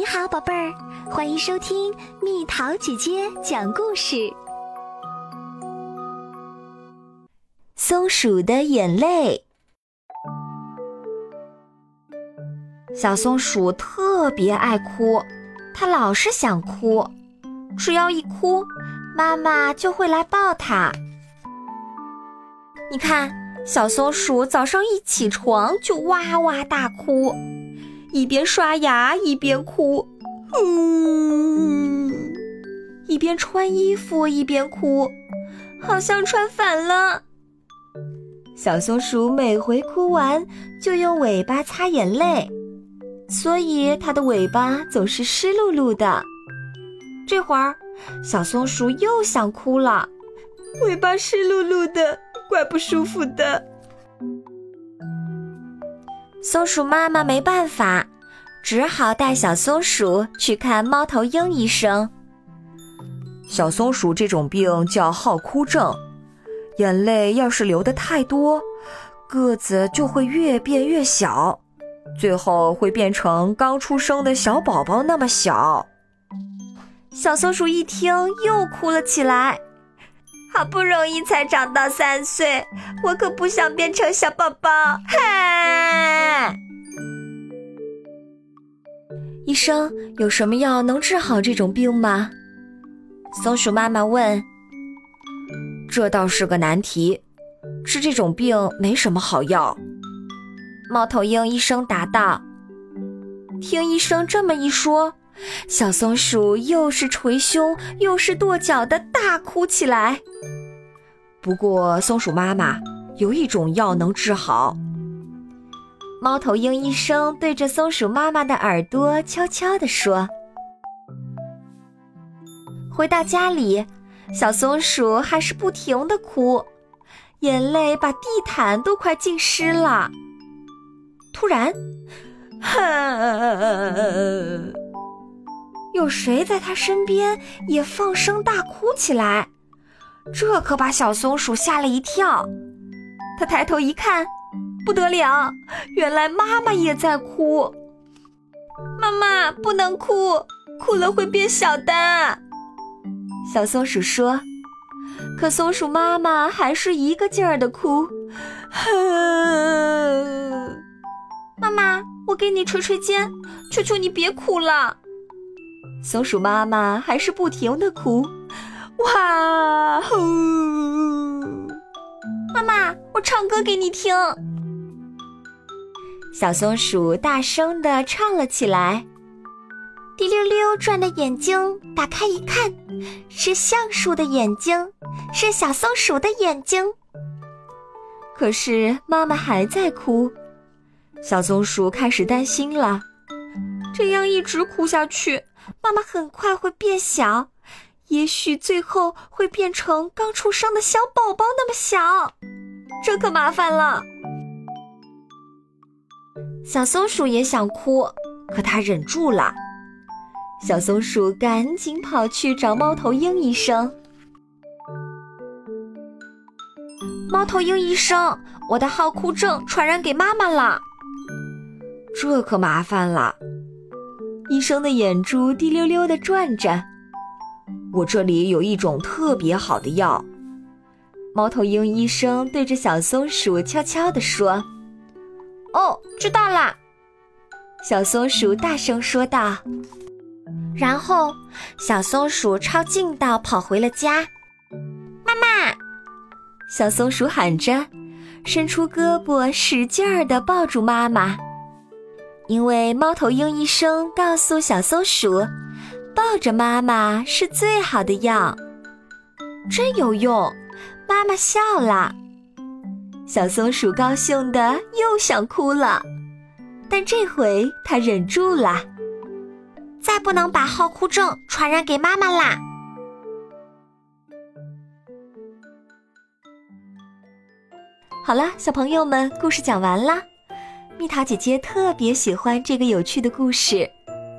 你好，宝贝儿，欢迎收听蜜桃姐姐讲故事。松鼠的眼泪。小松鼠特别爱哭，它老是想哭，只要一哭，妈妈就会来抱它。你看，小松鼠早上一起床就哇哇大哭。一边刷牙一边哭，嗯，一边穿衣服一边哭，好像穿反了。小松鼠每回哭完就用尾巴擦眼泪，所以它的尾巴总是湿漉漉的。这会儿，小松鼠又想哭了，尾巴湿漉漉的，怪不舒服的。松鼠妈妈没办法，只好带小松鼠去看猫头鹰医生。小松鼠这种病叫好哭症，眼泪要是流的太多，个子就会越变越小，最后会变成刚出生的小宝宝那么小。小松鼠一听又哭了起来，好不容易才长到三岁，我可不想变成小宝宝，嗨！医生有什么药能治好这种病吗？松鼠妈妈问。这倒是个难题，治这种病没什么好药。猫头鹰医生答道。听医生这么一说，小松鼠又是捶胸又是跺脚的大哭起来。不过，松鼠妈妈有一种药能治好。猫头鹰医生对着松鼠妈妈的耳朵悄悄地说：“回到家里，小松鼠还是不停的哭，眼泪把地毯都快浸湿了。突然，有谁在它身边也放声大哭起来？这可把小松鼠吓了一跳。它抬头一看。”不得了！原来妈妈也在哭。妈妈不能哭，哭了会变小的。小松鼠说。可松鼠妈妈还是一个劲儿的哭。妈妈，我给你捶捶肩，求求你别哭了。松鼠妈妈还是不停的哭。哇！妈妈，我唱歌给你听。小松鼠大声地唱了起来：“滴溜溜转的眼睛，打开一看，是橡树的眼睛，是小松鼠的眼睛。”可是妈妈还在哭，小松鼠开始担心了。这样一直哭下去，妈妈很快会变小，也许最后会变成刚出生的小宝宝那么小，这可麻烦了。小松鼠也想哭，可它忍住了。小松鼠赶紧跑去找猫头鹰医生。猫头鹰医生，我的好哭症传染给妈妈了，这可麻烦了。医生的眼珠滴溜溜的转着。我这里有一种特别好的药。猫头鹰医生对着小松鼠悄悄地说。哦，知道了，小松鼠大声说道。然后，小松鼠抄近道跑回了家。妈妈，小松鼠喊着，伸出胳膊使劲儿地抱住妈妈。因为猫头鹰医生告诉小松鼠，抱着妈妈是最好的药，真有用。妈妈笑了。小松鼠高兴的又想哭了，但这回它忍住了。再不能把好哭症传染给妈妈啦！好了，小朋友们，故事讲完啦。蜜桃姐姐特别喜欢这个有趣的故事，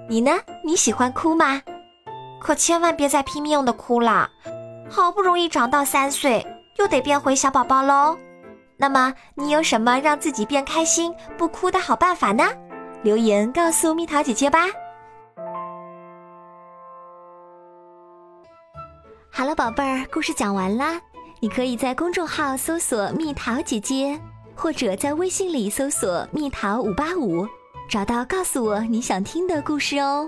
你呢？你喜欢哭吗？可千万别再拼命的哭了，好不容易长到三岁，又得变回小宝宝喽。那么你有什么让自己变开心不哭的好办法呢？留言告诉蜜桃姐姐吧。好了宝贝儿故事讲完啦。你可以在公众号搜索蜜桃姐姐或者在微信里搜索蜜桃五八五找到告诉我你想听的故事哦。